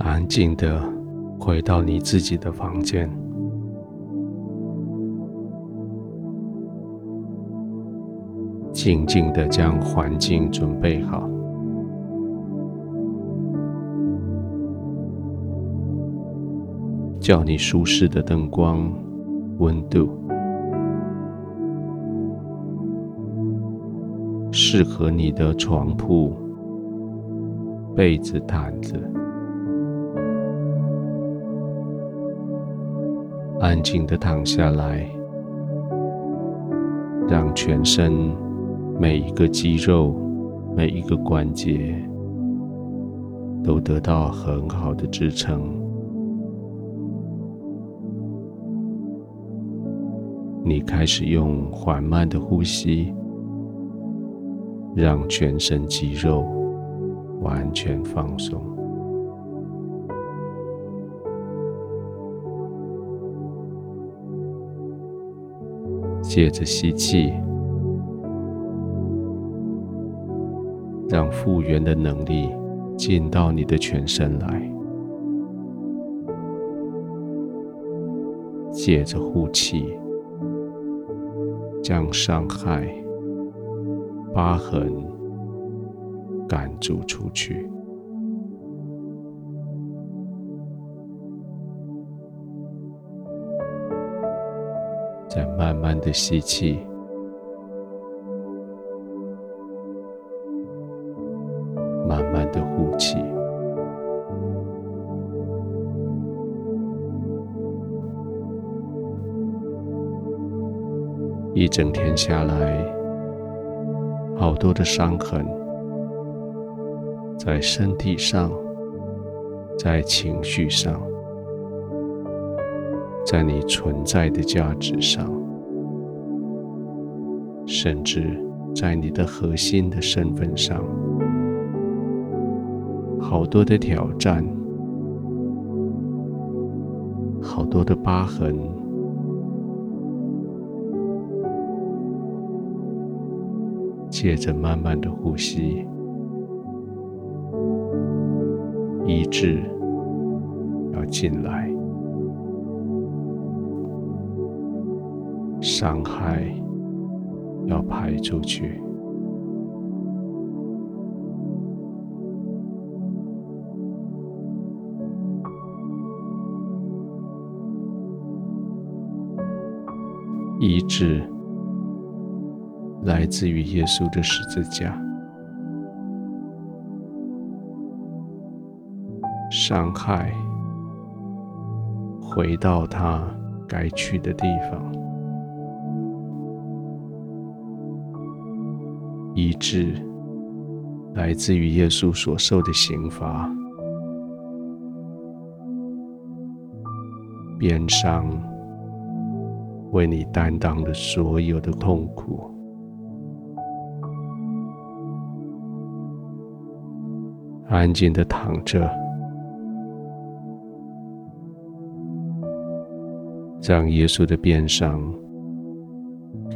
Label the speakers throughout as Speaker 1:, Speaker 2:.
Speaker 1: 安静的回到你自己的房间，静静的将环境准备好，叫你舒适的灯光、温度，适合你的床铺、被子、毯子。安静的躺下来，让全身每一个肌肉、每一个关节都得到很好的支撑。你开始用缓慢的呼吸，让全身肌肉完全放松。借着吸气，让复原的能力进到你的全身来；借着呼气，将伤害、疤痕赶逐出去。再慢慢的吸气，慢慢的呼气。一整天下来，好多的伤痕，在身体上，在情绪上。在你存在的价值上，甚至在你的核心的身份上，好多的挑战，好多的疤痕。借着慢慢的呼吸，医治要进来。伤害要排出去，医治来自于耶稣的十字架，伤害回到他该去的地方。治来自于耶稣所受的刑罚，鞭伤为你担当的所有的痛苦，安静的躺着，让耶稣的鞭伤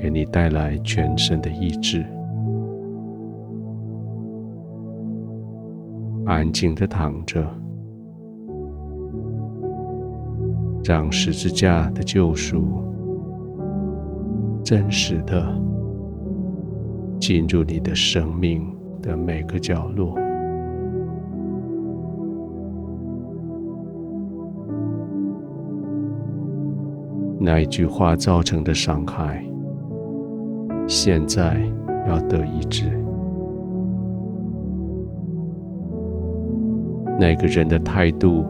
Speaker 1: 给你带来全身的医治。安静的躺着，让十字架的救赎真实的进入你的生命的每个角落。那一句话造成的伤害，现在要得医治。那个人的态度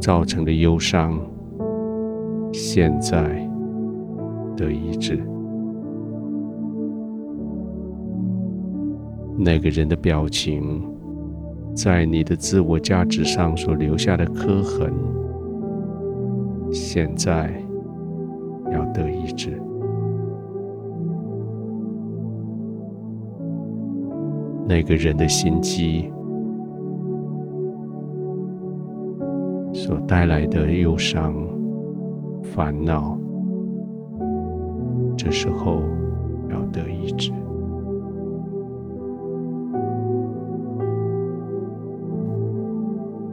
Speaker 1: 造成的忧伤，现在得医治。那个人的表情，在你的自我价值上所留下的刻痕，现在要得医治。那个人的心机。所带来的忧伤、烦恼，这时候要得医治。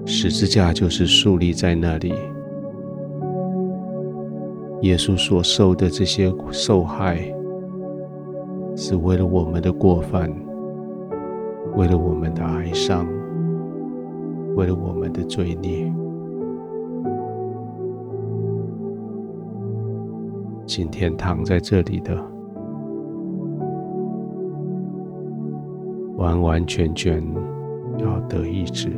Speaker 1: 十字架就是树立在那里。耶稣所受的这些受害，是为了我们的过犯，为了我们的哀伤，为了我们的罪孽。今天躺在这里的，完完全全要得医治。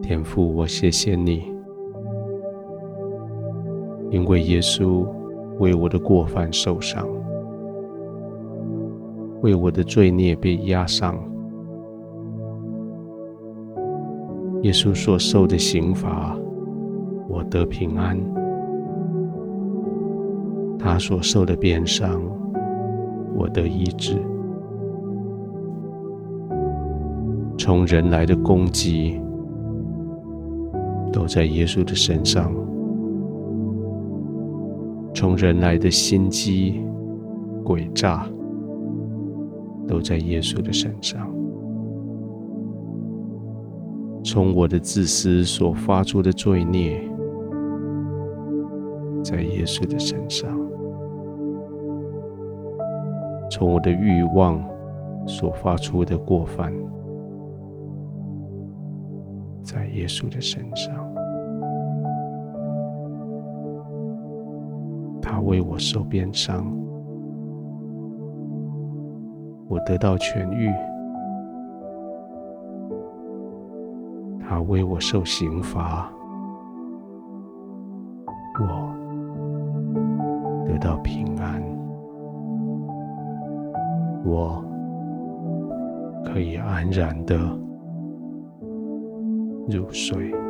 Speaker 1: 天父，我谢谢你，因为耶稣为我的过犯受伤，为我的罪孽被压伤。耶稣所受的刑罚，我得平安；他所受的鞭伤，我得医治。从人来的攻击，都在耶稣的身上，从人来的心机、诡诈，都在耶稣的身上；从我的自私所发出的罪孽，在耶稣的身上；从我的欲望所发出的过犯。在耶稣的身上，他为我受鞭伤，我得到痊愈；他为我受刑罚，我得到平安。我可以安然的入睡。